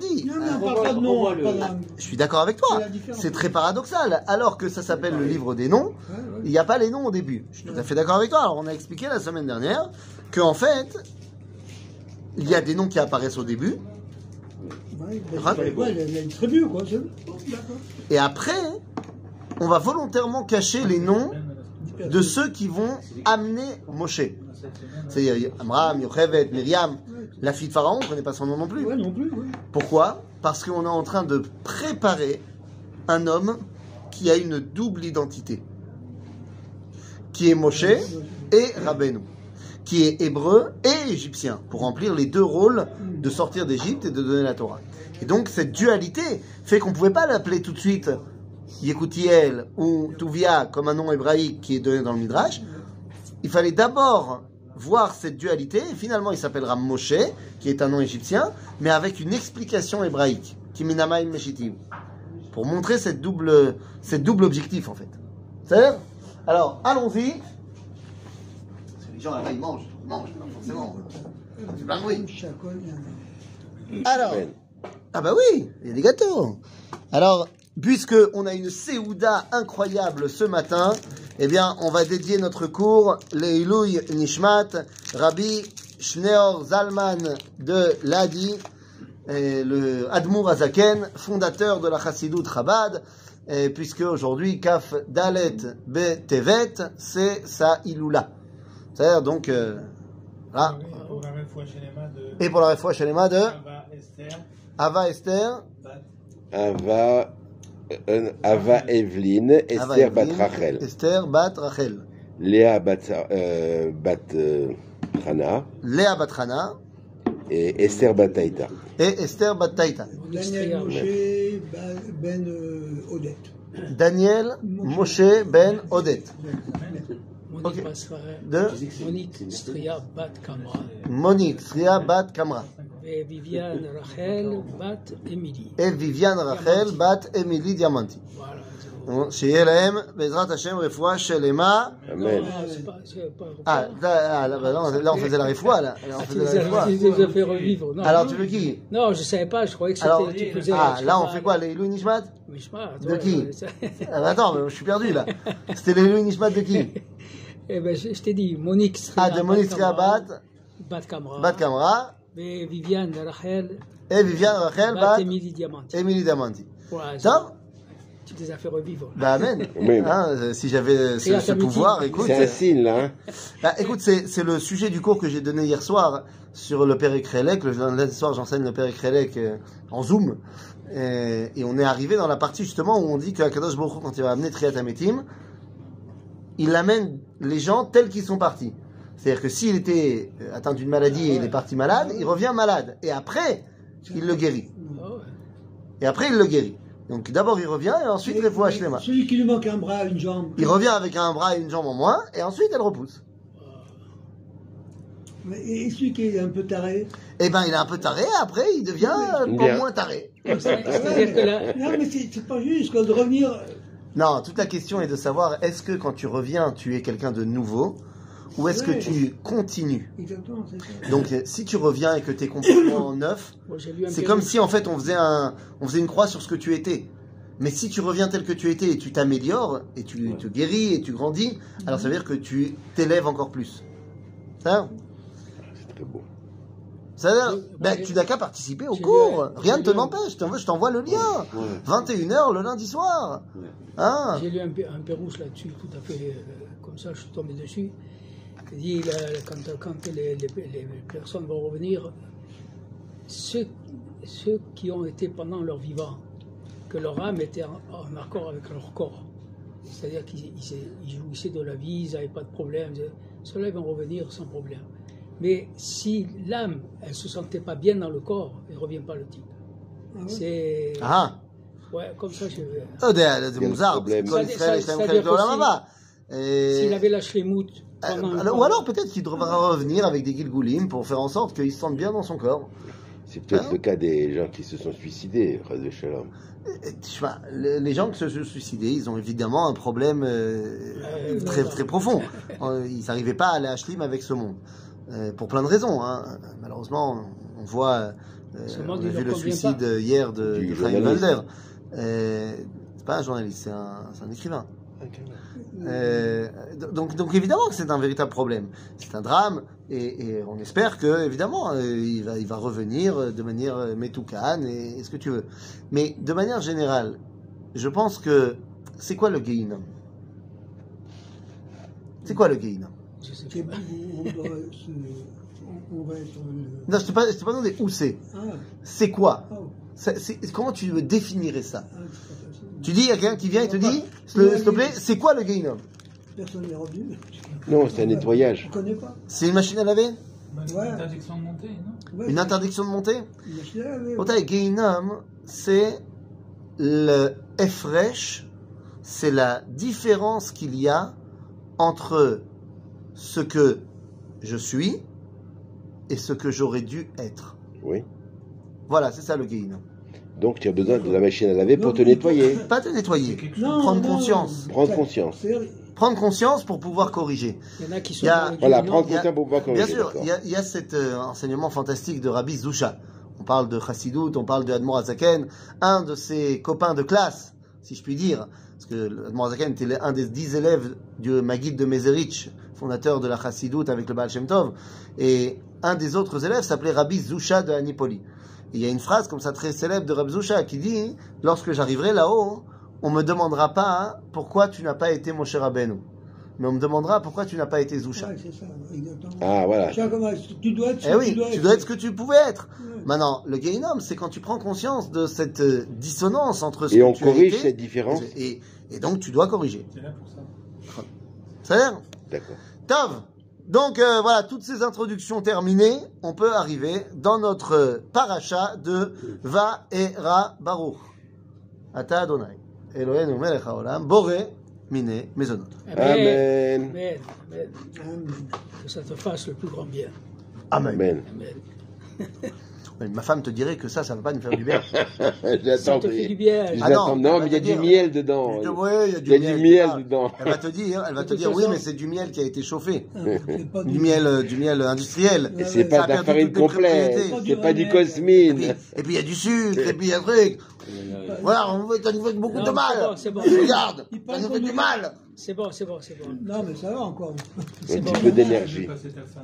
dis. Non, mais on parle pas de nom. Revois on le- parle d'un- Je suis d'accord avec toi. C'est très paradoxal. Alors que ça s'appelle le livre des noms, il n'y a pas les noms au début. Je suis tout à fait d'accord avec toi. Alors on a expliqué la semaine dernière que en fait, il y a des noms qui apparaissent au début Ouais, Rat- c'est- ouais, il y a une tribu, quoi. c'est- Bon, d'accord. et après, on va volontairement cacher les noms de ceux qui vont amener Moshe. C'est Amram, Yochevet, Myriam. La fille de Pharaon, on ne connaît pas son nom non plus. Ouais, non plus, ouais. Pourquoi? Parce qu'on est en train de préparer un homme qui a une double identité, qui est Moshe et Rabbeinu, qui est hébreu et égyptien, pour remplir les deux rôles de sortir d'Égypte et de donner la Torah. Et donc cette dualité fait qu'on ne pouvait pas l'appeler tout de suite Yekutiel ou Tuvia comme un nom hébraïque qui est donné dans le Midrash. Il fallait d'abord voir cette dualité, et finalement il s'appellera Moshe, qui est un nom égyptien, mais avec une explication hébraïque, Kiminamaim Meshitiv, pour montrer cette double, cette double objectif en fait. C'est Alors, allons-y. Parce que les gens là-bas ils mangent, ils mangent, pas forcément. C'est pas en a. Alors, ah bah oui, il y a des gâteaux. Alors, puisque on a une Séouda incroyable ce matin, eh bien, on va dédier notre cours Leilouy Nishmat, Rabbi Schneor Zalman de Ladi, et le Admour Azaken, fondateur de la Chassidut Chabad, et puisque aujourd'hui, Kaf Dalet Be Tevet, c'est sa Iloula. C'est-à-dire donc, euh, là, Et pour la fois de Ava Esther, Ava Esther, Ava, Ava Evelyn, Ava Esther Bat Rachel, Esther Bat Rachel. Léa Bat, euh, Bat euh, Hana Léa Batrana et Esther Bat Taïta. et Esther Bat Taïta. Daniel Moshe Ben, ben euh, Odette. Daniel Moshe Ben Odette. De Monique Stria Bat Kamra Monique Sria Bat Kamra. et Viviane Rachel Bat Emily. Et Viviane Rachel Bat Emily Diamanti. Voilà. שיהיה להם, בעזרת השם, רפואה שלמה. Amen. Non, c'est pas, c'est pas Ah, là, là, bah, non, là, on faisait la réfoua, là. Là, on Tu faisait les la as, réfoua. tu les as fait revivre. Non, Alors, non. tu veux qui Non, je savais pas, je croyais que Alors, c'était. tu faisais ah, la- là, on fait quoi Les Louis Nishmat Mishma, De toi, qui ça- ah, bah, Attends, mais je suis perdu, là. C'était les Louis Nishmat de qui Eh ben, je, je t'ai dit, Monique Stria Ah, de Monique Sria Bat, Bat Kamra. Bat Kamra. Et Viviane Rachel Et Viviane Rachel Bat Emily Diamanti. Emily Diamanti. Tu les as fait revivre. Bah, amen. Oui. Hein, euh, si j'avais ce, pouvoir, écoute. C'est un signe, là. Hein? Bah, écoute, c'est c'est le sujet du cours que j'ai donné hier soir sur le Père Ekrelek. Le lundi soir, j'enseigne le Père Ekrelek euh, en Zoom. Et, et on est arrivé dans la partie justement où on dit qu'Akadosh Baruch quand il va amener Triat Ametim, il amène les gens tels qu'ils sont partis. C'est-à-dire que s'il était euh, atteint d'une maladie et il est parti malade, il revient malade. Et après, il le guérit. Et après, il le guérit. Donc d'abord, il revient et ensuite, il faut Shlema. Celui qui lui manque un bras, une jambe. Il revient avec un bras et une jambe en moins, et ensuite, elle repousse. Mais- Et celui qui est un peu taré? Eh ben, il est un peu taré, après, il devient euh, moins taré. C'est-à-dire que là, Non, mais c'est pas juste, de revenir. Non, toute la question est de savoir, est-ce que quand tu reviens, tu es quelqu'un de nouveau, ou est-ce que tu continues Exactement. Donc, si tu reviens et que tu es complètement neuf, c'est comme si, en fait, on faisait, un, on faisait une croix sur ce que tu étais. Mais si tu reviens tel que tu étais et tu t'améliores, et tu te guéris et tu grandis, alors ça veut dire que tu t'élèves encore plus. Ça C'est très beau. Ça veut dire, ben, oui. tu n'as qu'à participer au cours. Rien ne te n'empêche. Je t'envoie- le lien. Ouais. 21h le lundi soir. Hein J'ai lu un, un Pérousse là-dessus, tout à fait euh, comme ça, je suis tombé dessus dit, quand, quand les, personnes vont revenir, ceux, qui ont été pendant leur vivant, que leur âme était en, accord avec leur corps, c'est-à-dire qu'ils jouissaient de la vie, ils n'avaient pas de problème, ceux-là vont revenir sans problème. Mais si l'âme, elle ne se sentait pas bien dans le corps, il ne revient pas le type. Ah c'est. Ah Ouais, comme ça, je. Ah, c'est S'il avait alors- ou alors peut-être qu'il devra revenir avec des gilgoulim pour faire en sorte qu'il se sente bien dans son corps. C'est peut-être Hein le cas des gens qui se sont suicidés, de Shalom. Les gens qui se sont suicidés, ils ont évidemment un problème euh, Ouais, très, très profond. Euh, Ils n'arrivaient pas à aller à Shlim avec ce monde. Euh, pour plein de raisons. hein. Malheureusement, on voit, euh, on a vu le suicide pas. hier de, Du de Chaim. Euh, c'est pas un journaliste, c'est un, c'est un écrivain. Euh, donc, donc évidemment que c'est un véritable problème. C'est un drame et, et on espère que évidemment euh, il va, il va revenir de manière euh, métoucane et, et ce que tu veux. Mais de manière générale, je pense que c'est quoi le Gehinnom C'est quoi le Gehinnom Je sais pas. on, on- va être. euh, Non, je t'ai pas, je pas demandé où c'est. Ah, C'est quoi? Ah, C'est- Comment tu me définirais ça ah. Tu dis, il y a quelqu'un qui vient et te dit, s'il te- plaît, c'est quoi le Gehinnom Personne n'est revenu. Non, c'est un Je nettoyage. ne connais pas. C'est une machine à laver? Bah, Ouais. Interdiction de monter, non? Ouais, Une interdiction de monter? Une machine à laver. Autant Gehinnom, c'est le Efresh, c'est la différence qu'il y a entre ce que je suis et ce que j'aurais dû être. Oui. Voilà, c'est ça le Gehinnom. Donc tu as besoin de la machine à laver pour Non, te nettoyer. Pas te nettoyer, Prendre non, conscience. Prendre conscience. prendre conscience pour pouvoir corriger. Il y en a qui sont Il y a- Voilà, prendre conscience pour pouvoir Bien corriger. sûr, d'accord. il y a, il y a cet euh, enseignement fantastique de Rabbi Zusha. On parle de Chassidut, on parle de Admor Azaken, un de ses copains de classe, si je puis dire, parce que Admor Azaken était un des dix élèves du Maguid de Mezerich, fondateur de la Chassidut avec le Baal Shem Tov, et un des autres élèves s'appelait Rabbi Zusha de Anipoli. Il y a une phrase comme ça très célèbre de Rabbi Zusha qui dit Lorsque j'arriverai là-haut, on me demandera pas pourquoi tu n'as pas été Moshe Rabbeinu, mais on me demandera pourquoi tu n'as pas été Zusha. Ouais, c'est ça, exactement. Ah voilà. Tu dois être ce Eh que oui, tu dois être ce que tu pouvais être. Ouais. Maintenant, le Gehinnom, c'est quand tu prends conscience de cette euh, dissonance entre ce Et que on tu as corrige été, cette différence. et, et donc tu dois corriger. C'est là pour ça. C'est clair? D'accord. Tov Donc euh, voilà, toutes ces introductions terminées, on peut arriver dans notre euh, paracha de Va et Ra Baruch. Ata Adonai. Eloheinu melech haolam, Boré, Mine, Mezonot. Amen. Amen. Amen. Amen. Amen. Que ça te fasse le plus grand bien. Amen. Amen. Amen. Mais Ma femme te dirait que ça, ça ne va pas nous faire du bien. Ça te fait du bien. Ah non, Non, mais il y a du miel dedans. Ouais, il y a du Il y a miel. du miel Ah, dedans. Elle va te dire, elle va te dire, oui, mais c'est du miel qui a été chauffé. Ah, Du miel, euh, du miel industriel. Et Ouais, c'est pas ça a de la perdu farine complète. C'est pas du Et Et puis, cosmine. et puis il y a du sucre, et puis il y a un truc. Voilà, ça nous fait beaucoup de mal. Regarde, Il ça nous fait du mal. C'est bon, c'est bon, c'est bon. Non, mais ça va encore. Un petit bon. peu d'énergie.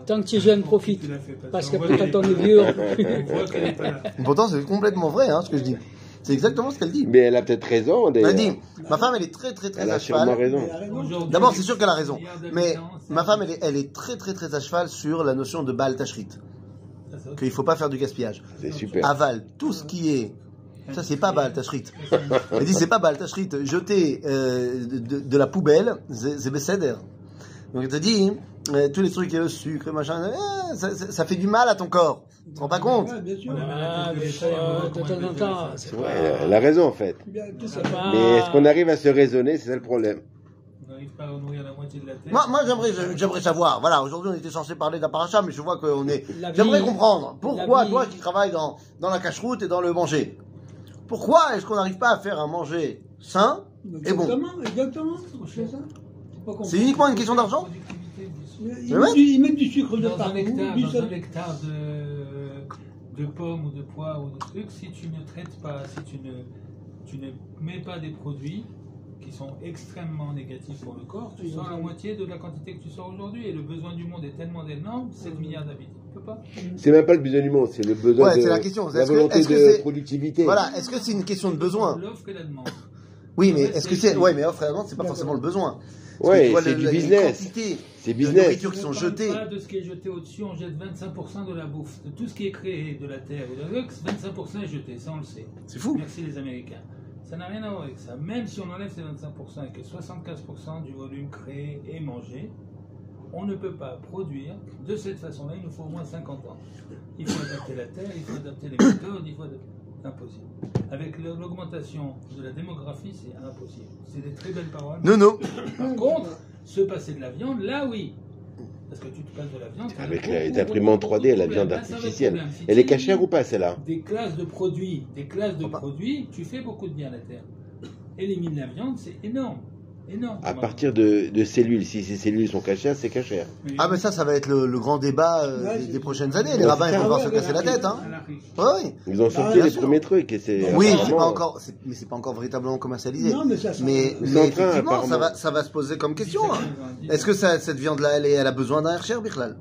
Tant que tu es jeune, profite. Parce que quand on est vieux, on. Pourtant, c'est complètement vrai, hein, ce que je dis. C'est exactement ce qu'elle dit. Mais elle a peut-être raison Elle d'ailleurs. dit, ma femme, elle est très, très, très Elle à a cheval. raison. Elle a raison. Aujourd'hui, D'abord, c'est sûr qu'elle a raison. Mais ma femme, elle est, elle est très, très, très à cheval sur la notion de Baal Tashrit. autre Qu'il ne faut pas faire du gaspillage. C'est super. Aval, tout ce qui est. Ça, c'est pas Baal Tashrit. Elle dit, c'est pas Baal Tashrit. Jeter euh, de, de- de la poubelle, c'est Besséder. Donc elle te dit, euh, tous les trucs, le sucre, machin, euh, ça, ça- ça fait du mal à ton corps. Tu te rends pas compte? Ouais, bien sûr. Ah, elle a raison en fait. C'est pas. Mais est-ce qu'on arrive à se raisonner? C'est ça le problème. On n'arrive pas à nourrir la moitié de la terre. Moi, moi j'aimerais, savoir. Voilà, aujourd'hui, on était censé parler d'un mais je vois qu'on est. J'aimerais comprendre pourquoi toi qui travailles dans, dans la cache-route et dans le manger, pourquoi est-ce qu'on n'arrive pas à faire un manger sain et bon Exactement, exactement. C'est uniquement une question d'argent sucre. Ils, du, ils mettent du sucre de Dans un hectare, du dans sel. un hectare de, de pommes ou de pois ou de trucs, si tu ne traites pas, si tu ne, tu ne mets pas des produits qui sont extrêmement négatifs pour le corps, tu sors la moitié de la quantité que tu sors aujourd'hui. Et le besoin du monde est tellement énorme, 7 milliards d'habitants. C'est même pas le besoin du monde, c'est le besoin Ouais, de la question. la volonté que de productivité. Voilà, est-ce que c'est une question de besoin L'offre et la demande. Oui, mais est-ce que c'est-. Ouais, mais offre et demande, c'est pas forcément le besoin. Ouais, c'est du les business. C'est de business. nourriture qui sont jetées. pas de ce qui est jeté au-dessus, on jette 25% de la bouffe. De tout ce qui est créé de la terre ou de la 25% est jeté, ça on le sait. C'est fou. Merci les Américains. Ça n'a rien à voir avec ça. Même si on enlève ces 25% et que 75% du volume créé est mangé, on ne peut pas produire de cette façon-là. Il nous faut au moins 50 ans. Il faut adapter la terre, il faut adapter les méthodes, il faut adapter. Impossible. Avec l'augmentation de la démographie, c'est impossible. C'est des très belles paroles. Non, non. Par contre, se passer de la viande, là oui. Parce que tu te passes de la viande. Avec les imprimantes beaucoup, 3D, beaucoup la de viande artificielle. Si Elle est cachère ou pas celle-là Des classes de produits, des classes de Faut pas. produits, tu fais beaucoup de bien à la terre. Élimine la viande, c'est énorme. À partir de, de cellules, si ces cellules sont cachères, c'est cachère. Ah, mais ça, ça va être le, le grand débat euh, Ouais, des, prochaines années. Les rabbins, vont devoir se casser la tête, hein. Anarchique. Oui, oui. Ils ont Ah, sorti les sûr. premiers trucs et c'est. Oui, c'est pas encore, c'est- mais c'est pas encore véritablement commercialisé. Non, mais ça, ça- mais, C'est mais en train, effectivement, ça va, ça va se poser comme question. hein. 17, Est-ce que ça, cette viande-là, elle, est- elle a besoin d'un Hercher, Bichlal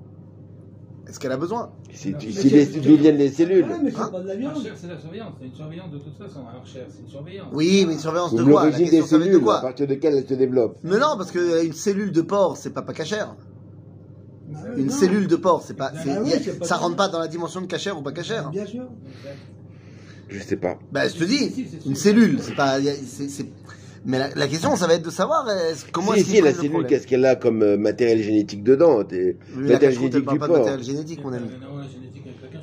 Est-ce qu'elle a besoin? C'est- D'où viennent les cellules Ouais, mais c'est Hein pas de la viande. Archer, c'est la surveillance. C'est une surveillance de toute façon. C'est une surveillance. Oui, mais une surveillance de quoi l'origine des être de cellules, à partir desquelles elles se développent. Mais non, parce qu'une cellule de porc, c'est pas pas cachère. Ah, Une non. cellule de porc, c'est pas, Ah oui, pas ça rentre pas dans la dimension de cachère ou pas cachère. Bien sûr. Je sais pas. Bah, je te dis, une cellule, c'est pas, c'est- mais la, la question, ça va être de savoir est-ce- comment si, est-ce si, la cellule, qu'est-ce qu'elle a comme euh, matériel génétique dedans? La Matériel elle génétique du pas de matériel génétique, mon ami. La génétique avec la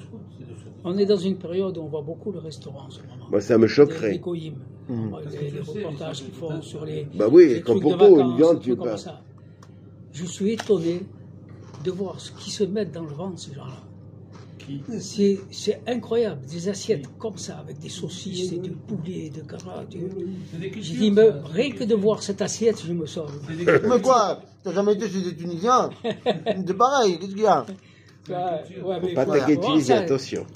On est dans une période où on voit beaucoup le restaurant en ce moment. Moi, ça me Les, les choquerait. Parce les, que les sais, reportages les qu'ils font sur les, Bah oui, les de pour une vacances, viande, tu trucs pas. comme ça. Je suis étonné de voir ce qui se met dans le ventre, ces gens-là. Qui C'est, c'est incroyable, des assiettes comme ça, avec des saucisses et du poulet, de carottes. C'est des Je dis, mais c'est rien que de voir cette assiette, je me sors. C'est. Mais quoi T'as jamais été chez des Tunisiens C'est pareil, qu'est-ce qu'il y a Ouais, ouais, mais Pas voir Tunisie, attention.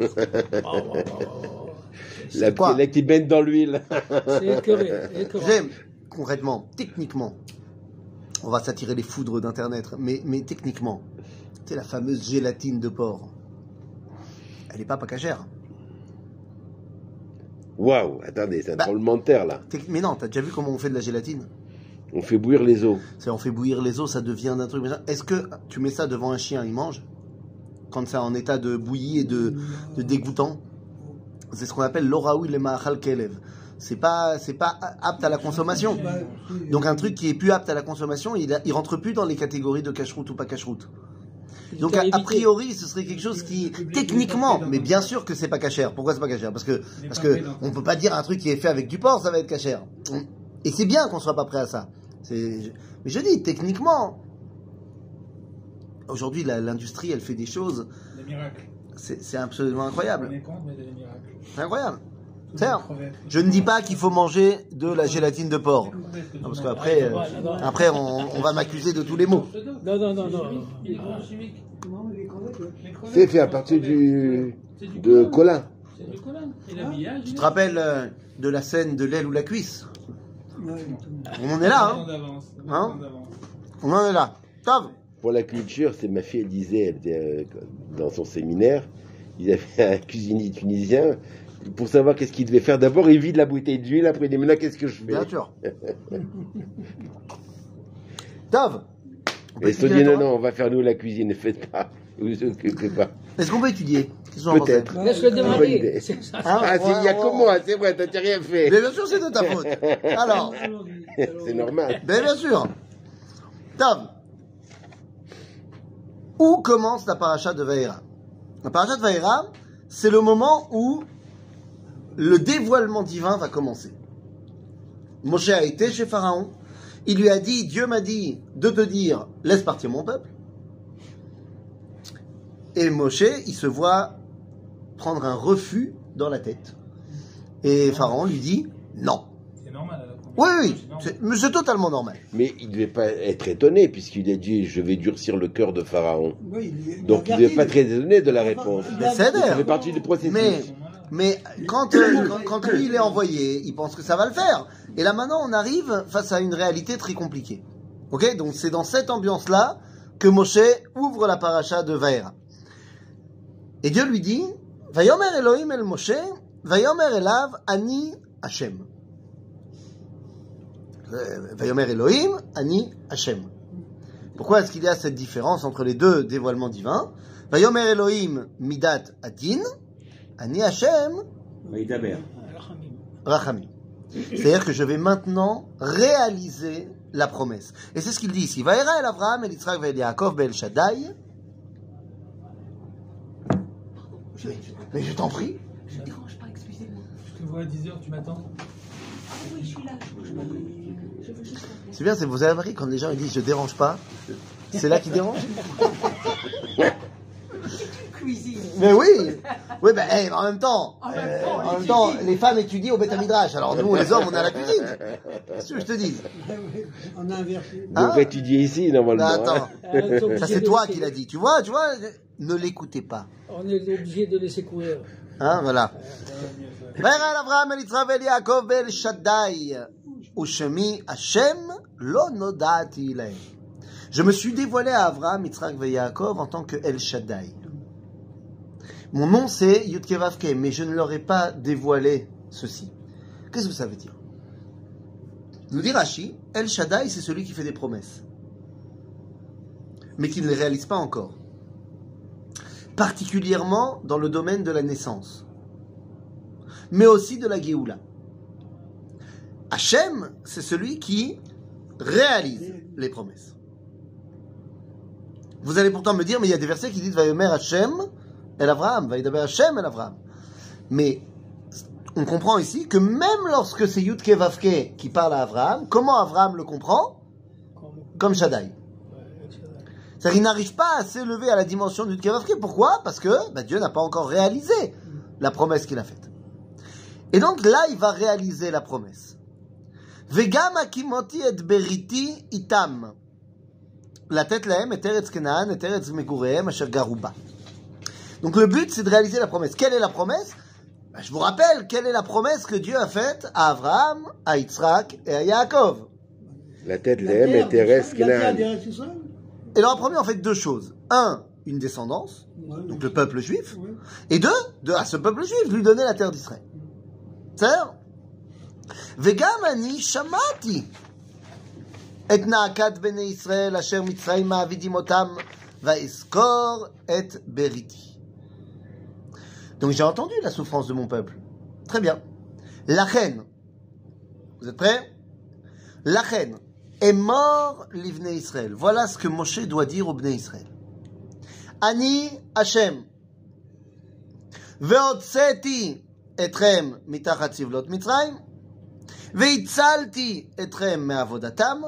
Oh, oh, oh. La, quoi qui baigne dans l'huile. C'est. J'aime, concrètement, techniquement, on va s'attirer les foudres d'Internet, mais, mais techniquement, tu sais, la fameuse gélatine de porc, elle est pas pas cachère. Waouh, attendez, c'est un Bah. tremblement de terre là. Mais non, t'as déjà vu comment on fait de la gélatine? On fait bouillir les os. C'est on fait bouillir les os, ça devient d'un truc. Est-ce que tu mets ça devant un chien, il mange? Quand c'est en état de bouillie et de, de dégoûtant? C'est ce qu'on appelle l'oraoui le ma'achal kelev. C'est pas, c'est pas apte à la consommation. Donc un truc qui est plus apte à la consommation, il, a- il rentre plus dans les catégories de cache-route ou pas cache-route. Donc a, priori, ce serait quelque chose qui, techniquement, mais bien sûr que c'est pas cachère. Pourquoi c'est pas cachère? Parce que parce que on peut pas dire un truc qui est fait avec du porc, ça va être cachère. Et c'est bien qu'on soit pas prêt à ça. Mais je dis techniquement, aujourd'hui l'industrie, elle fait des choses, Des miracles. c'est absolument incroyable, c'est incroyable. Je ne dis pas qu'il faut manger de la gélatine de porc, Non, parce qu'après, euh, après on, on va m'accuser de tous les mots. Non, non, non, non. C'est fait à partir du, de colin. Tu te rappelles euh, de la scène de l'aile ou la cuisse? On en est là, hein? Hein? On en est là. Tov Pour la culture, c'est ma fille, elle disait, elle était euh, dans son séminaire, ils avaient un cuisinier tunisien. Pour savoir qu'est-ce qu'il devait faire, d'abord il vide la bouteille d'huile, après il dit maintenant qu'est-ce que je fais Bien sûr. Peut Et ils se dit non, non, on va faire nous la cuisine, ne faites pas. Vous occupez pas. Est-ce qu'on peut étudier Peut-être. Hein Ah, c'est- il y a Ouais, que ouais. moi, c'est vrai, t'as rien fait. Mais bien sûr, c'est de ta faute. Alors, C'est normal. ben bien sûr. Tov Où commence la paracha de Vaïra? La paracha de Vaïra, c'est le moment où le dévoilement divin va commencer. Moshe a été chez Pharaon. Il lui a dit, Dieu m'a dit de te dire, laisse partir mon peuple. Et Moshe, il se voit prendre un refus dans la tête. Et Pharaon lui dit, non. C'est normal. Oui, oui, C'est totalement normal. Mais il ne devait pas être étonné, puisqu'il a dit Je vais durcir le cœur de Pharaon. Oui, il- Donc il ne devait pas être très étonné de la réponse. Mais c'est Ça fait partie du processus. Mais, mais quand, euh, quand, quand lui il est envoyé, il pense que ça va le faire. Et là maintenant, on arrive face à une réalité très compliquée. Ok? Donc c'est dans cette ambiance-là que Moshe ouvre la paracha de Vaïra. Et Dieu lui dit Vayomer Elohim el Moshe, Vayomer elav Ani Hashem. Euh, Vayomer Elohim, Ani Hashem. Pourquoi est-ce qu'il y a cette différence entre les deux dévoilements divins? Vayomer Elohim Midat Adin, Ani Hachem Rachamim. C'est-à-dire que je vais maintenant réaliser la promesse. Et c'est ce qu'il dit ici. Vaïra el Avraham el Yitzhak el Yaakov bel Shaddai. Mais je t'en prie. Je dérange pas, excusez-moi. Je te vois à 10h, tu m'attends Ah oui, je suis là. Je veux juste. C'est bien, vous avez remarqué quand les gens ils disent je dérange pas, c'est là qui dérange? cuisine. Mais oui, oui, ben hey, en même temps, En même euh, temps, en même étudie. temps, les femmes étudient au Beth Midrash. Alors nous, les hommes, on est à la cuisine. Qu'est-ce que je te dis On a inversé. On devrait étudier ici, normalement. Non, attends, hein. Alors, on est ça obligé c'est de toi laisser- qui l'as dit. Tu vois, tu vois, ne l'écoutez pas. On est obligé de laisser courir. Hein, voilà. וירא אברהם אל יצחק ואל יעקב ואל שדי, ושמי השם לא נודעתי להם. Je me suis dévoilé à Abraham, Yitzhak et Yaakov en tant que El Shaddai. Mon nom c'est Yudke Vavke, mais je ne leur ai pas dévoilé ceci. Qu'est-ce que ça veut dire? Nous dit Rashi, El Shaddai c'est celui qui fait des promesses, mais qui ne les réalise pas encore. Particulièrement dans le domaine de la naissance, mais aussi de la Géoula. Hachem, c'est celui qui réalise les promesses. Vous allez pourtant me dire, mais il y a des versets qui disent Vayomer Hachem El Avraham, Vaïdaber Hachem El Avraham. Mais on comprend ici que même lorsque c'est Yudke Vavke qui parle à Avraham, comment Avraham le comprend? Comme, Shaddai. C'est-à-dire qu'il n'arrive pas à s'élever à la dimension du Yudke Vavke. Pourquoi? Parce que bah, Dieu n'a pas encore réalisé la promesse qu'il a faite. Et donc là, il va réaliser la promesse. Vegam akimoti et beriti itam. La tête lahem et eretz Kenaan et eretz megurehem asher garuba. Donc le but, c'est de réaliser la promesse. Quelle est la promesse? Bah, je vous rappelle, quelle est la promesse que Dieu a faite à Abraham, à Yitzhak et à Yaakov? La tête d'Em était Reskenan. Et leur premier, en fait, deux choses. Un, une descendance, donc le peuple juif. Et deux, de, à ce peuple juif, lui donner la terre d'Israël. cest Vegamani Shamati. Et naakat bene Israël, asher Mitzrayim, avidim otam, et beriti. Donc j'ai entendu la souffrance de mon peuple. Très bien. La reine, vous êtes prêts La reine est mort l'Ivne Israël. Voilà ce que Moshe doit dire au Bnei Israël. Ani Hashem. והוצאתי אתכם מתחת סבלות מצרים, והצלתי אתכם מעבודתם,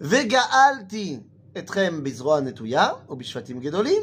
וגאלתי אתכם בזרוע נטויה ובשבטים גדולים,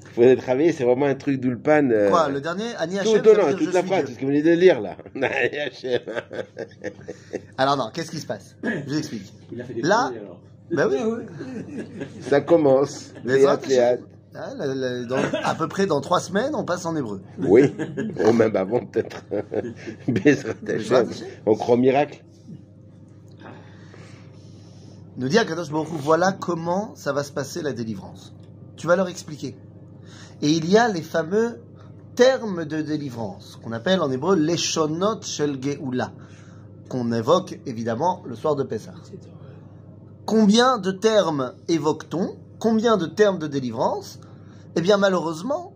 il faudrait travailler. C'est vraiment un truc d'ulpan. euh, Quoi, le dernier, Ani Tout, non, ça veut non, toute la phrase, c'est ce que vous venez de lire là. Hachem. Alors non, qu'est-ce qui se passe? Je vous explique. Il a fait des Là- folies, alors. Ben oui, Ah. Ça commence. Les Léat, autres, léat. la- la- dans- à peu près dans trois semaines, on passe en hébreu. Oui, ou même avant peut-être. On croit au miracle. Nous dit Akadosh Baruch voilà comment ça va se passer la délivrance. Tu vas leur expliquer. Et il y a les fameux termes de délivrance, qu'on appelle en hébreu Leshonot Shel Geoula, qu'on évoque évidemment le soir de Pessah. Combien de termes évoque-t-on? Combien de termes de délivrance? Eh bien malheureusement,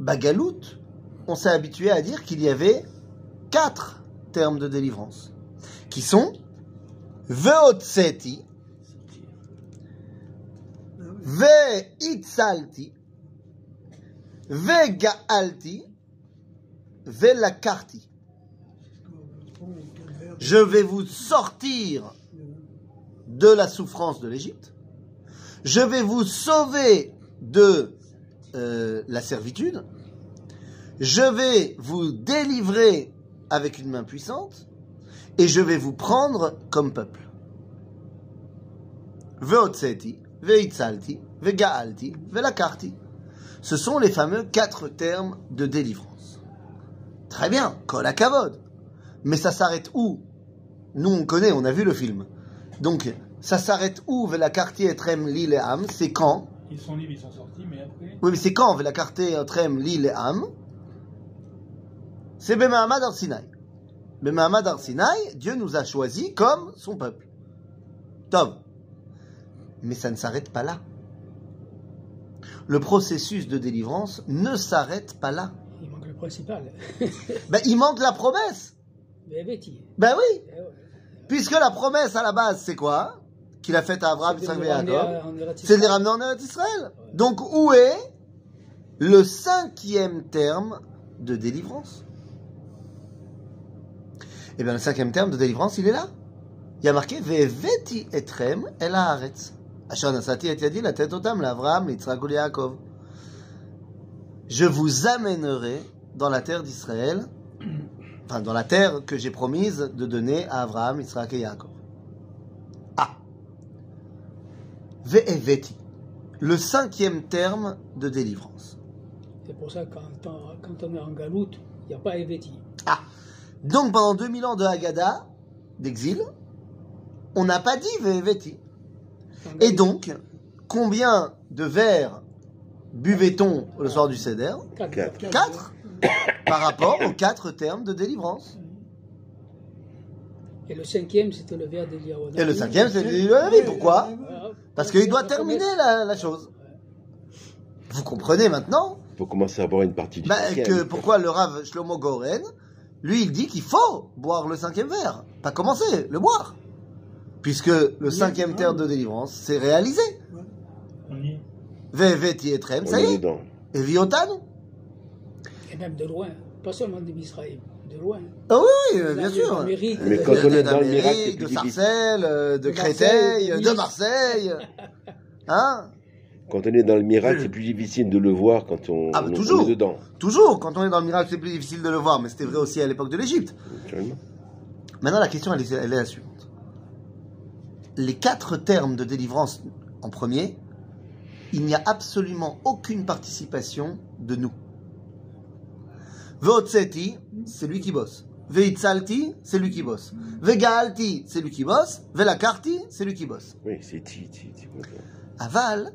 Bagalout, on s'est habitué à dire qu'il y avait quatre termes de délivrance, qui sont Veotseti, Ve'itzalti, Vega'alti, Velakarti. Je vais vous sortir de la souffrance de l'Égypte. Je vais vous sauver de euh, la servitude. Je vais vous délivrer avec une main puissante. Et je vais vous prendre comme peuple. Veotseti, Veitzalti, Vegaalti, Velakarti. Ce sont les fameux quatre termes de délivrance. Très bien, Kol Kavod. Mais ça s'arrête où? Nous, on connaît, on a vu le film. Donc, ça s'arrête où Velakarti etrem li le'am C'est quand? Ils sont libres, ils sont sortis, mais après. Oui, mais c'est quand Velakarti etrem li le'am C'est Bemahamad Ar Sinai. Bemahamad Ar Sinai, Dieu nous a choisis comme son peuple. Tov. Mais ça ne s'arrête pas là. Le processus de délivrance ne s'arrête pas là. Il manque le principal. Ben, il manque la promesse. Veveti. Ben oui, ouais. puisque la promesse à la base, c'est quoi? Qu'il a faite à Abraham, Isaac et Jacob. C'est de les ramener en Eretz Israël. Donc où est le cinquième terme de délivrance? Eh bien, le cinquième terme de délivrance, il est là. Il y a marqué Veveti etrem el haaretz. Je vous amènerai dans la terre d'Israël, enfin dans la terre que j'ai promise de donner à Abraham, Yitzhak et Yaakov. Ah. Ve'eveti. Le cinquième terme de délivrance. C'est pour ça que quand on, quand on est en galoute, il n'y a pas Eveti. Ah. Donc pendant 2000 ans de Haggadah, d'exil, on n'a pas dit Ve'eveti. Et donc, combien de verres buvait-on le soir du Seder quatre. Quatre. Par rapport aux quatre termes de délivrance. Et le cinquième, c'était le verre d'Eliyahu. Et le cinquième, c'est le vie. Pourquoi Voilà. Parce qu'il doit terminer la, la chose. Vous comprenez maintenant Il faut commencer à boire une partie du bah, que pourquoi le Rav Shlomo Goren, lui, il dit qu'il faut boire le cinquième verre. Pas commencer, le boire. Puisque le cinquième terme de délivrance, c'est réalisé. On y est. Veveti etrem, ça y est. Et viotanu. Et même de loin. Pas seulement de Misraïm, de loin. Ah oui, oui, euh, bien sûr. Mais euh, quand on est dans le miracle, c'est de plus difficile. Sarcelles, euh, de Créteil, de. Marseille. Hein Quand on est dans le miracle, c'est plus difficile de le voir quand on, Ah, bah, on- toujours. est dedans. Toujours, quand on est dans le miracle, c'est plus difficile de le voir, mais c'était vrai aussi à l'époque de l'Égypte. Maintenant, la question, elle est, elle est la suivante. Les quatre termes de délivrance en premier, il n'y a absolument aucune participation de nous. Veotseti, c'est lui qui bosse. Veitzalti, c'est lui qui bosse. Vegalti, c'est lui qui bosse. Velakarti, c'est lui qui bosse. Oui, c'est ti, ti, ti. Aval,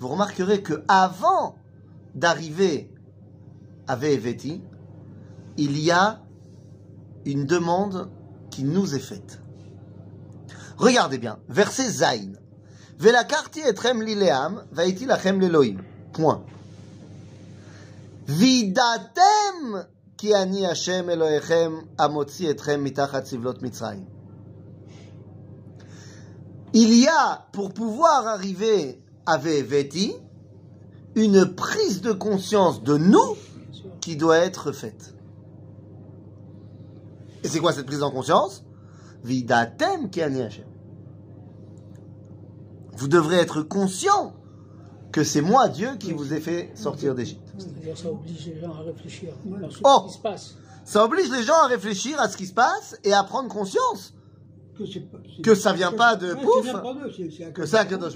vous remarquerez que avant d'arriver à Veveti, il y a une demande qui nous est faite. Regardez bien, verset Zain. Velakarti etrem lileam, vaiti lachem leloim. Point. Vidatem ki ani Hashem Elohechem amotzi etrem mitachat sivlot Mitzrayim. Il y a, pour pouvoir arriver à Veveti, une prise de conscience de nous qui doit être faite. Et c'est quoi cette prise en conscience? Vidatem ki ani Hashem. Vous devrez être conscient que c'est moi, Dieu, qui vous ai fait sortir d'Égypte. C'est-à-dire, ça oblige les gens à réfléchir à ce Oh qui se passe. Ça oblige les gens à réfléchir à ce qui se passe et à prendre conscience Que, c'est pas- c'est- Que ça vient pas de pouf, que ça, Kadosh.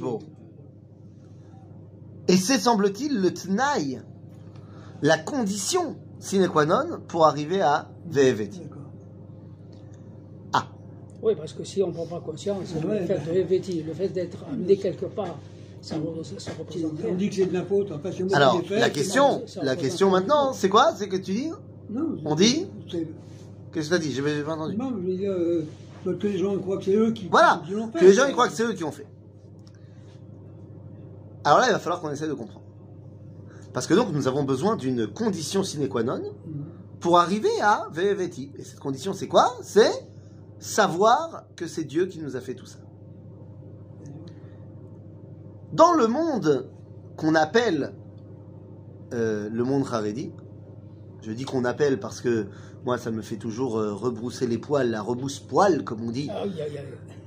Et c'est, semble-t-il, le tnaï, la condition sine qua non pour arriver à Veveti. Oui, parce que si on ne prend pas conscience, Ouais, le fait bah. de Eveti, le fait d'être amené quelque part, ça, représente On dit que c'est de la faute. Enfin, c'est moi Alors, fait, la c'est question, ça- ça la question maintenant, c'est quoi? C'est que tu dis? Non, On dit? Qu'est-ce que tu as dit? J'ai j'ai pas entendu. Non, je veux dire, euh, que les gens croient que c'est eux qui, Voilà, qui fait. que les gens ils croient que c'est eux qui ont fait. Alors là, il va falloir qu'on essaie de comprendre. Parce que donc, nous avons besoin d'une condition sine qua non pour arriver à Veveti. Et cette condition, c'est quoi? C'est savoir que c'est Dieu qui nous a fait tout ça. Dans le monde qu'on appelle euh, le monde Haredi, je dis qu'on appelle parce que moi, ça me fait toujours euh, rebrousser les poils, la rebousse-poil, comme on dit,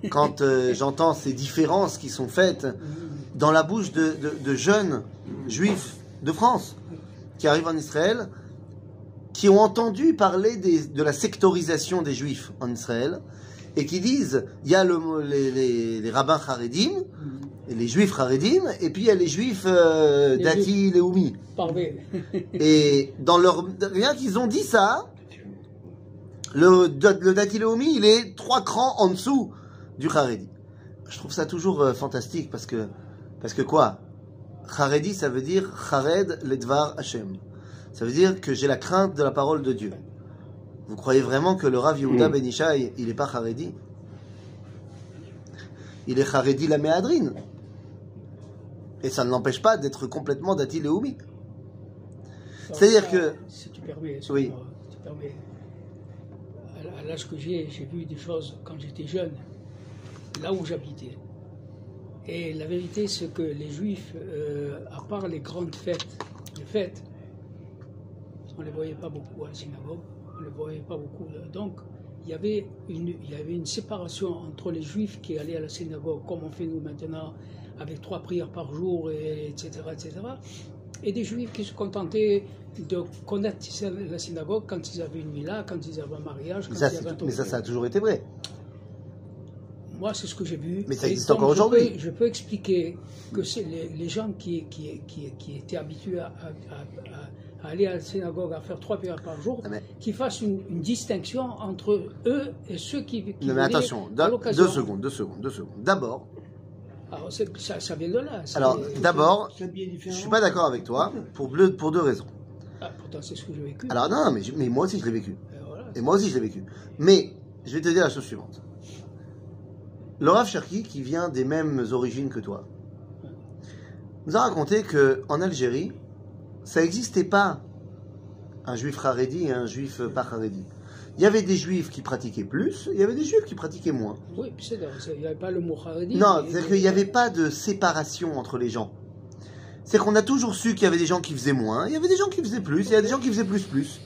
quand euh, j'entends ces différences qui sont faites dans la bouche de, de- de jeunes juifs de France qui arrivent en Israël, qui ont entendu parler des- de la sectorisation des juifs en Israël, et qui disent, il y a le, les, les- les rabbins charedim, et les juifs charedim, et puis il y a les juifs euh, Les dati leoumi. Parvé. Et dans leur rien qu'ils ont dit ça, le, le Dati Leomi, il est trois crans en dessous du Haredi. Je trouve ça toujours euh, fantastique parce que parce que quoi? Haredi, ça veut dire Hared Ledvar Hashem. Ça veut dire que j'ai la crainte de la parole de Dieu. Vous croyez vraiment que le Rav Yehuda Mm. Ben Ishai, il est pas Haredi? Il est Haredi la Méadrine. Et ça ne l'empêche pas d'être complètement Dati Leomi. C'est-à-dire que- Si tu permets, Oui. si tu permets. à- à l'âge que j'ai, j'ai vu des choses quand j'étais jeune, là où j'habitais. Et la vérité, c'est que les Juifs, euh, à part les grandes fêtes, les fêtes, on ne les voyait pas beaucoup à la synagogue, on ne les voyait pas beaucoup. Donc, il y, avait une, il y avait une séparation entre les Juifs qui allaient à la synagogue, comme on fait nous maintenant, avec trois prières par jour, et, etc., etc., et des Juifs qui se contentaient de connaître la synagogue quand ils avaient une mila, quand ils avaient un mariage, quand Mais ça, ils avaient un c'est- mais ça, ça a toujours été vrai. Moi, c'est ce que j'ai vu. Mais ça existe encore aujourd'hui. Je peux expliquer que c'est les, les gens qui, qui, qui, qui étaient habitués à, à- à- à aller à la synagogue, à faire trois prières par jour, Ah, mais- qui fassent une, une distinction entre eux et ceux qui, qui Non, mais attention, à deux, l'occasion. deux secondes, deux secondes, deux secondes. D'abord, Alors, c'est- ça, ça vient de là. alors, d'abord, je suis pas d'accord avec toi pour, bleu- pour deux raisons. Ah, pourtant, c'est ce que j'ai vécu. Alors, non, mais, je- mais moi aussi, je l'ai vécu. Et voilà. Et moi aussi, je l'ai vécu. Mais, je vais te dire la chose suivante. Le Rav Cherki, qui vient des mêmes origines que toi, nous a raconté que en Algérie, ça n'existait pas un juif haredi et un juif pas haredi. Il y avait des juifs qui pratiquaient plus, il y avait des juifs qui pratiquaient moins. Oui, puis c'est il n'y avait pas le mot haredi. Non, mais- c'est qu'il n'y avait pas de séparation entre les gens. C'est qu'on a toujours su qu'il y avait des gens qui faisaient moins, il y avait des gens qui faisaient plus, il y a des gens qui faisaient plus plus.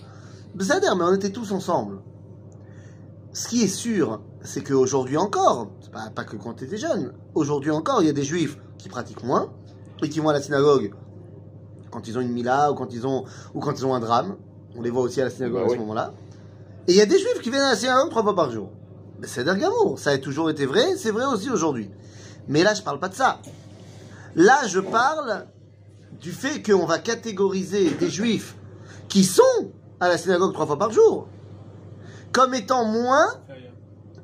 Ça mais on était tous ensemble. Ce qui est sûr, c'est qu'aujourd'hui encore, pas, pas que quand tu étais jeune, aujourd'hui encore, il y a des juifs qui pratiquent moins et qui vont à la synagogue quand ils ont une mila ou quand ils ont, ou quand ils ont un drame. On les voit aussi à la synagogue Bah à ce oui. moment-là. Et il y a des juifs qui viennent à la synagogue trois fois par jour. Mais c'est d'Argamour. Ça a toujours été vrai, c'est vrai aussi aujourd'hui. Mais là, je parle pas de ça. Là, je parle du fait qu'on va catégoriser des juifs qui sont à la synagogue trois fois par jour comme étant moins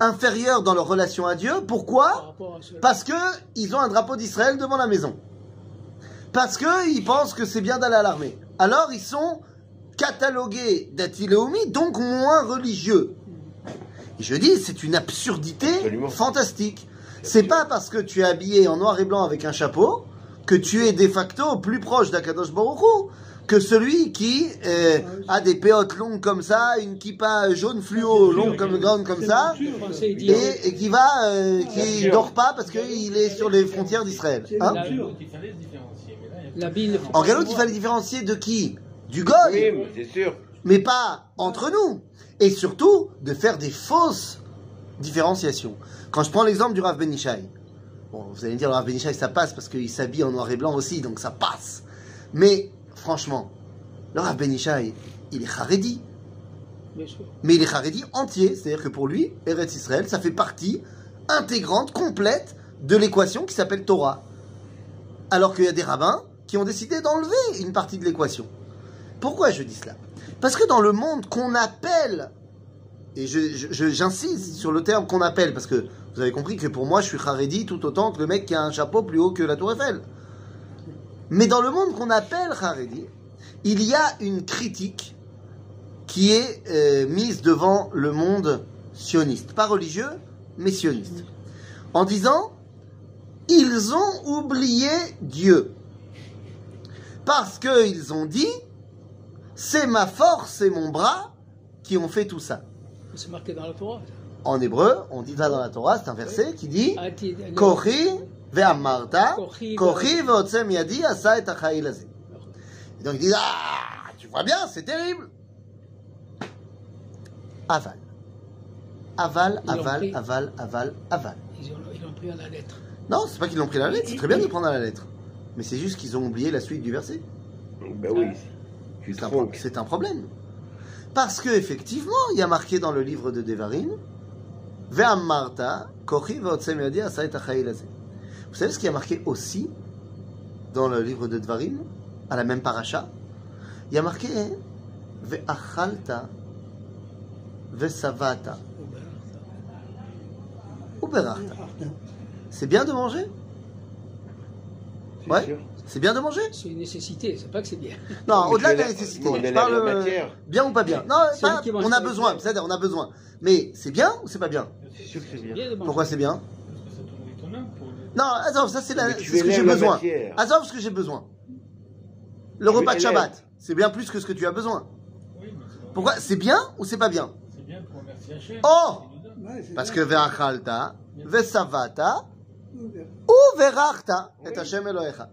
inférieurs dans leur relation à Dieu. Pourquoi? Parce que ils ont un drapeau d'Israël devant la maison. Parce qu'ils pensent que c'est bien d'aller à l'armée. Alors ils sont catalogués d'Atiléomi, donc moins religieux. Et je dis, c'est une absurdité Absolument. fantastique. C'est pas parce que tu es habillé en noir et blanc avec un chapeau que tu es de facto plus proche d'Akadosh Baruch Hu que celui qui euh, a des péotes longues comme ça, une kippa jaune fluo longue comme, grande comme ça, et, et qui va, euh, qui dort pas parce qu'il est sur les frontières d'Israël. Hein en galoute, il fallait différencier de qui? Du goy, Oui, mais c'est sûr. mais pas entre nous. Et surtout, de faire des fausses différenciations. Quand je prends l'exemple du Rav Benishai, bon, vous allez me dire, le Rav Benishai, ça passe parce qu'il s'habille en noir et blanc aussi, donc ça passe. Mais, franchement, le Rav Benishai, il est Haredi. Mais il est Haredi entier, c'est-à-dire que pour lui, Eretz Israël, ça fait partie intégrante, complète de l'équation qui s'appelle Torah. Alors qu'il y a des rabbins qui ont décidé d'enlever une partie de l'équation. Pourquoi je dis cela? Parce que dans le monde qu'on appelle, et j'insiste sur le terme qu'on appelle, parce que vous avez compris que pour moi, je suis Haredi tout autant que le mec qui a un chapeau plus haut que la Tour Eiffel. Mais dans le monde qu'on appelle Haredi, il y a une critique qui est euh, mise devant le monde sioniste. Pas religieux, mais sioniste. En disant, ils ont oublié Dieu. Parce qu'ils ont dit, c'est ma force et mon bras qui ont fait tout ça. C'est marqué dans la Torah. En hébreu, on dit ça dans la Torah, c'est un verset qui dit, Ah, Kochi ve'otzem yadi asa et achaïl hazeh. Et donc ils disent, ah, tu vois bien, c'est terrible. Aval. Aval, aval, aval, aval, aval. Ils ont, ils l'ont pris à la lettre. Non, c'est pas qu'ils l'ont pris à la lettre, c'est très bien de le prendre à la lettre. Mais c'est juste qu'ils ont oublié la suite du verset. Ben oui. Tu C'est un, tronques. c'est un problème. Parce que effectivement, il y a marqué dans le livre de Devarim, Ve'amarta, kochi ve'otzem yadi asa et achaïl hazeh. Vous savez ce qui a marqué aussi dans le livre de Devarim, à la même paracha? Il y a marqué Ve'achalta ve'savata uberachta. C'est bien de manger? C'est Ouais. C'est bien de manger? C'est une nécessité, c'est pas que c'est bien. Non, au-delà de la nécessité. on je élève parle, la euh, matière. bien ou pas bien? Non, pas- on a besoin, c'est-à-dire on a besoin. Mais c'est bien ou c'est pas bien? C'est sûr que c'est bien. Pourquoi c'est bien? Parce que ça te nourrit ton âme pour le- Non, attends, ça c'est ce que j'ai besoin. matière. Attends, ce que j'ai besoin. Le Tu repas de. Shabbat, c'est bien plus que ce que tu as besoin. Oui, mais Pourquoi? C'est bien ou c'est pas bien? C'est bien pour remercier Hachem Oh. Ouais, Parce que ve'achalta, ve'savata, ou verachta et Hashem Elohecha.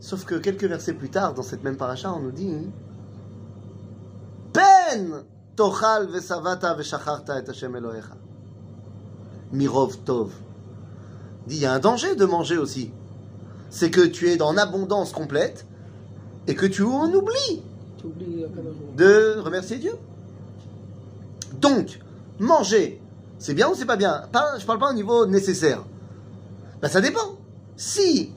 Sauf que quelques versets plus tard, dans cette même paracha, on nous dit Ben tochal vesavata veshacharta et Hashem Elohecha. Mirov tov. Dit, il y a un danger de manger aussi. C'est que tu es dans abondance complète et que tu en oublies Hu. de remercier Dieu. Donc, manger, c'est bien ou c'est pas bien? Pas- Je parle pas au niveau nécessaire. Ben, ça dépend. Si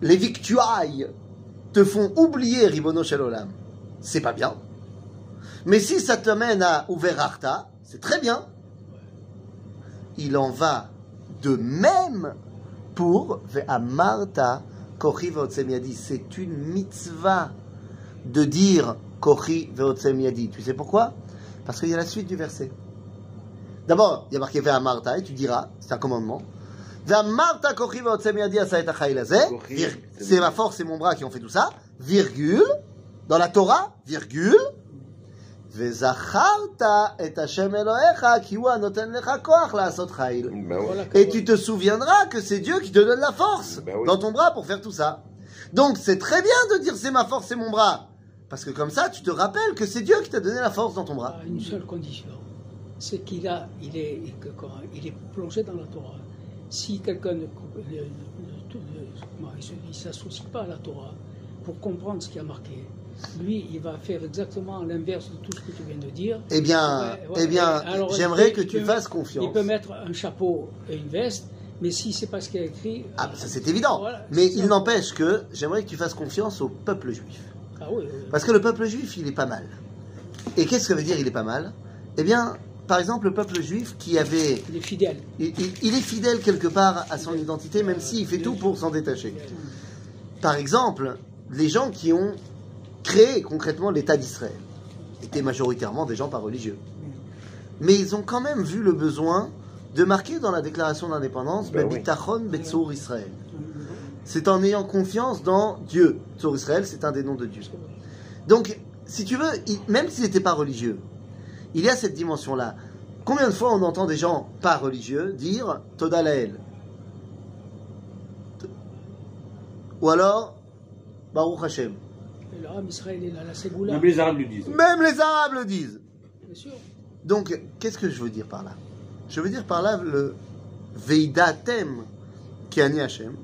les victuailles te font oublier Ribono Shel Olam, c'est pas bien. Mais si ça te mène à Uverachta, c'est très bien. Il en va de même pour Ve'amarta Kochi Ve'otsem Yadi. C'est une mitzvah de dire Kochi Ve'otsem Yadi. Tu sais pourquoi? Parce qu'il y a la suite du verset. D'abord, il y a marqué Ve'amarta et tu diras, c'est un commandement. Ve'amarta Kochi Ve'otsem Yadi Asa'et c'est ma force et mon bras qui ont fait tout ça. Virgule. Dans la Torah, virgule. Ve'zacharta et Hashem Elohecha ki hu anoten lecha koach la'asot chayil. Ouais. Voilà, Et tu te souviendras que c'est Dieu qui te donne la force Ben oui. dans ton bras pour faire tout ça. Donc c'est très bien de dire c'est ma force, c'est mon bras. Parce que comme ça, tu te rappelles que c'est Dieu qui t'a donné la force dans ton bras. à une seule condition, c'est qu'il a, il est, il est plongé dans la Torah. Si quelqu'un ne, ne- ne- ne- s'associe pas à la Torah pour comprendre ce qui a marqué, lui, il va faire exactement l'inverse de tout ce que tu viens de dire. Eh bien, Ouais, ouais. eh bien, j'aimerais que tu peut- fasses confiance. Il peut mettre un chapeau et une veste, mais si c'est pas ce qu'il a écrit. Ah, euh, ça c'est évident. Voilà, Mais il n'empêche que j'aimerais que tu fasses confiance au peuple juif. Ah oui, oui. Parce que le peuple juif, il est pas mal. Et qu'est-ce que ça veut dire il est pas mal? Eh bien, par exemple, le peuple juif qui avait il est fidèle. Il, il- il est fidèle quelque part à son identité, même s'il fait tout pour s'en détacher. Par exemple, les gens qui ont créé concrètement l'État d'Israël étaient majoritairement des gens pas religieux. Mais ils ont quand même vu le besoin de marquer dans la déclaration d'indépendance Ben oui. Betachon Betzur Israël. C'est en ayant confiance dans Dieu. Tsur Israël, c'est un des noms de Dieu. Donc, si tu veux, il- même s'ils n'étaient pas religieux, il y a cette dimension-là. Combien de fois on entend des gens pas religieux dire Toda Lael Ou alors Baruch Hashem. La Ségoula. Même les Arabes le disent. Même les Arabes le disent. Bien sûr. Donc, qu'est-ce que je veux dire par là? Je veux dire par là le Veidatem qui Ani Hashem.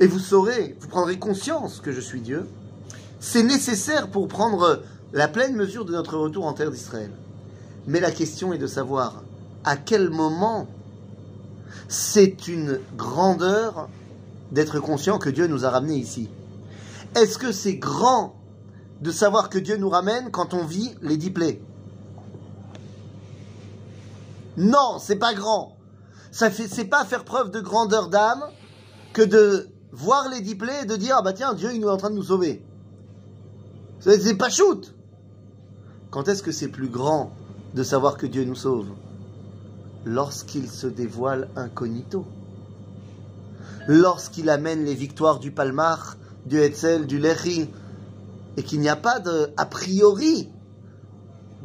Et vous saurez, vous prendrez conscience que je suis Dieu. C'est nécessaire pour prendre la pleine mesure de notre retour en terre d'Israël. Mais la question est de savoir à quel moment c'est une grandeur d'être conscient que Dieu nous a ramenés ici. Est-ce que c'est grand de savoir que Dieu nous ramène quand on vit les dix plaies? Non, c'est pas grand. Ça c'est pas faire preuve de grandeur d'âme que de voir les dix plaies et de dire ah bah tiens Dieu il nous est en train de nous sauver. C'est c'est pas shoot. Quand est-ce que c'est plus grand de savoir que Dieu nous sauve? Lorsqu'il se dévoile incognito. Lorsqu'il amène les victoires du Palmar, du Hetzel, du Lechi, et qu'il n'y a pas de a priori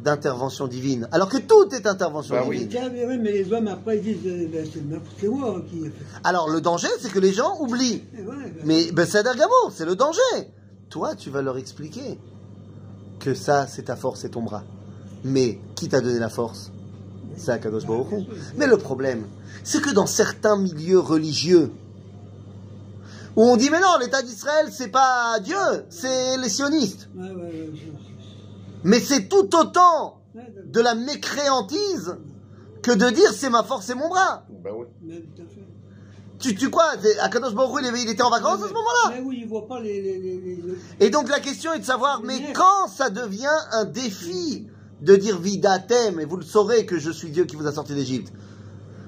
d'intervention divine, alors que tout est intervention Bah oui. divine. Mais oui, mais les hommes après ils disent euh, ben, c'est n'importe moi qui. Alors le danger, c'est que les gens oublient. Ouais, ben, Mais ben, c'est c'est le danger. Toi, tu vas leur expliquer que ça, c'est ta force et ton bras. Mais qui t'a donné la force? C'est Akadosh Baruch. Mais le problème, c'est que dans certains milieux religieux, où on dit mais non, l'État d'Israël, c'est pas Dieu, c'est les sionistes. ouais, ouais, ouais, je- Mais c'est tout autant de la mécréantise que de dire c'est ma force et mon bras. Bah à fait. Tu, tu quoi Akadosh Baruch il il était en vacances à ce moment-là? Mais oui, ils voient pas les. les, les, les- Et donc la question est de savoir, mais quand ça devient un défi de dire vidatem, et vous le saurez que je suis Dieu qui vous a sorti d'Égypte,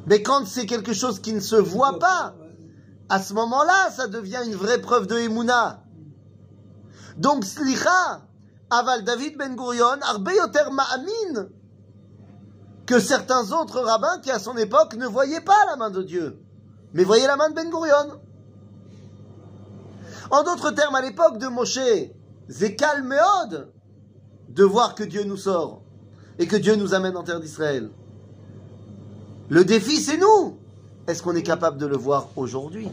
mais quand c'est quelque chose qui ne se voit pas, à ce moment-là, ça devient une vraie preuve de Emouna. Donc slicha, aval David Ben Gurion, arbe yoter ma'amin, que certains autres rabbins qui à son époque ne voyaient pas la main de Dieu, mais voyaient la main de Ben Gurion. En d'autres termes, à l'époque de Moshe, c'est calme méode de voir que Dieu nous sort. et que Dieu nous amène en terre d'Israël. Le défi, c'est nous. Est-ce qu'on est capable de le voir aujourd'hui?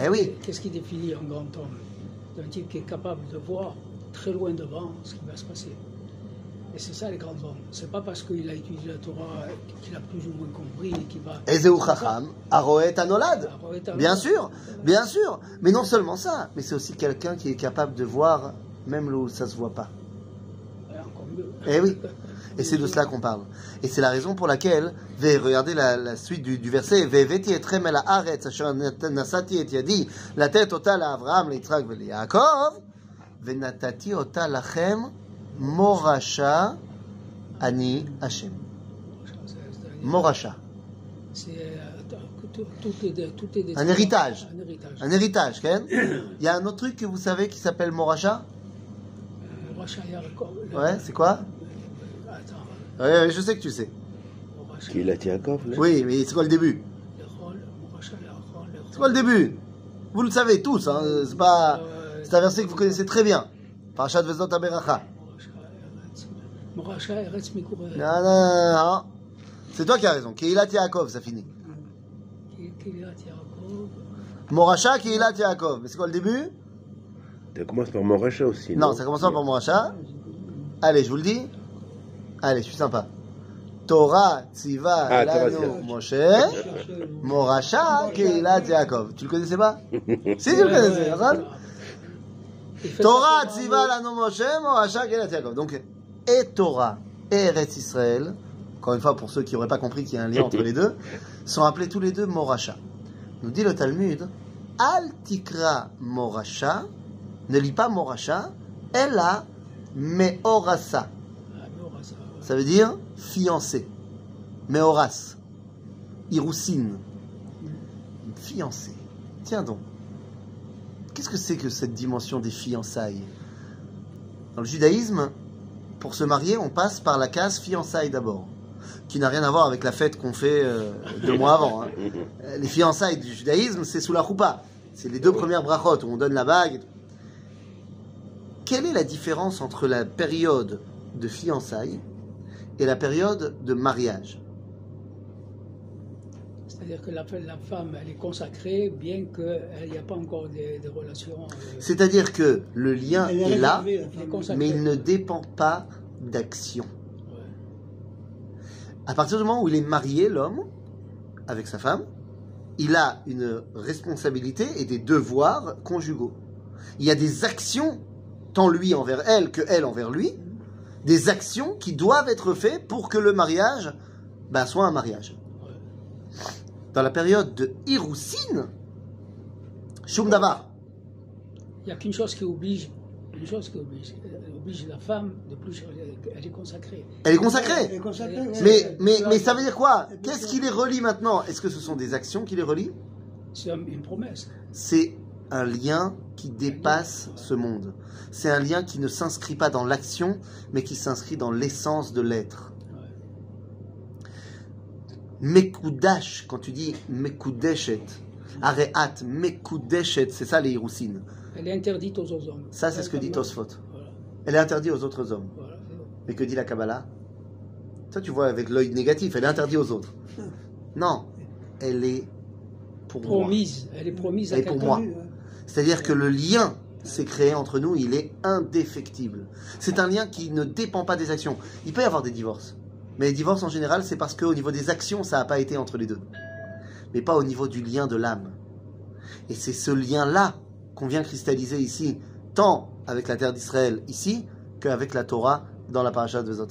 Eh oui. Qu'est-ce qui définit un grand homme? Un type qui est capable de voir très loin devant ce qui va se passer. Et c'est ça les grands hommes. C'est pas parce qu'il a étudié la Torah qu'il a plus ou moins compris qu'il va. Ezeu Chacham, Aroet Anolad. Bien sûr, bien sûr. Mais non seulement ça, mais c'est aussi quelqu'un qui est capable de voir même là où ça se voit pas. Ouais, encore mieux. Eh oui. Et c'est de cela qu'on parle. Et c'est la raison pour laquelle, regardez la, la suite du, du verset, la tête otal à Abraham, l'Itrak, Yaakov, venatati otal lachem, morasha, ani Hashem. Morasha. C'est euh, tout, tout est, tout un héritage. Un héritage. Un héritage Ken. Il y a un autre truc que vous savez qui s'appelle Moracha euh, Ouais, c'est quoi? Ouais, je sais que tu sais. Qui la là? Oui, mais c'est quoi le début? Yaakov, C'est quoi le début? Vous le savez tous, hein, c'est pas... C'est un verset que vous connaissez très bien. Parashat Vezot Aberacha. Non, non, non, non. C'est toi qui as raison. Keilat Yaakov, ça finit. Yaakov. Moracha, Keilat Yaakov. Mais c'est quoi le début? Ça commence par Moracha aussi. Non, ça commence pas par Moracha. Allez, je vous le dis. Allez, je suis sympa. Torah, Tziva, Ah, Lano. Moshe, Moracha, Keilat Yaakov. Tu le connaissais pas Si, tu le connaissais, Torah, Tziva, Lano, Moshe, Moracha, Keilat Yaakov. Donc, et Torah et Eretz Israël, encore une fois pour ceux qui n'auraient pas compris qu'il y a un lien entre les deux, sont appelés tous les deux Moracha. Nous dit le Talmud, Al Tikra Moracha, ne lis pas Moracha, Ella Meorasa. Ça veut dire fiancé. Meoras. Iroussine. Fiancé. Tiens donc. Qu'est-ce que c'est que cette dimension des fiançailles? Dans le judaïsme, pour se marier, on passe par la case fiançailles d'abord, qui n'a rien à voir avec la fête qu'on fait euh, deux mois avant. hein. Les fiançailles du judaïsme, c'est sous la choupa. C'est les deux premières brachot où on donne la bague. Quelle est la différence entre la période de fiançailles et la période de mariage C'est-à-dire que la, la femme, elle est consacrée, bien qu'il n'y a pas encore des, des relations. euh, C'est-à-dire que le lien Elle est là, mais il ne dépend pas d'action. Ouais. À partir du moment où il est marié, l'homme, avec sa femme, il a une responsabilité et des devoirs conjugaux. Il y a des actions, tant lui envers elle que elle envers lui, des actions qui doivent être faites pour que le mariage ben, soit un mariage. Dans la période de Hiroussine, Shum Davar, Il n'y a qu'une chose qui oblige, une chose qui oblige, elle oblige la femme de plus, elle est consacrée. elle est consacrée. Elle est consacrée. Mais, mais, mais ça veut dire quoi? Qu'est-ce qui les relie maintenant? Est-ce que ce sont des actions qui les relient? C'est un- une promesse. C'est un lien qui dépasse ce monde. C'est un lien qui ne s'inscrit pas dans l'action, mais qui s'inscrit dans l'essence de l'être. Mekoudash, quand tu dis Mekudeshet, Areat, Mekudeshet, c'est ça les Hiroussines. Elle est interdite aux autres hommes. Ça, c'est ce que dit Tosfot. Voilà, Elle est interdite aux autres hommes. voilà. Mais que dit la Kabbalah? Toi, tu vois avec l'œil négatif, elle est interdite aux autres. Non, elle est pour moi. Promise, elle est promise à Elle est pour moi. C'est-à-dire que le lien s'est créé entre nous, il est indéfectible. C'est un lien qui ne dépend pas des actions. Il peut y avoir des divorces. Mais les divorces en général, c'est parce qu'au niveau des actions, ça n'a pas été entre les deux. Mais pas au niveau du lien de l'âme. Et c'est ce lien-là qu'on vient cristalliser ici, tant avec la terre d'Israël ici, qu'avec la Torah dans la paracha de Zot.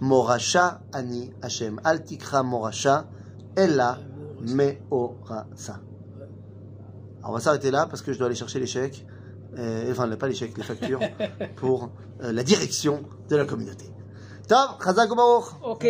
Morasha ani Hashem. Al tikra morasha, ella meorasa. Alors on va s'arrêter là parce que je dois aller chercher les chèques, enfin pas les chèques, les factures pour euh, la direction de la communauté. Top, Chazak Ok,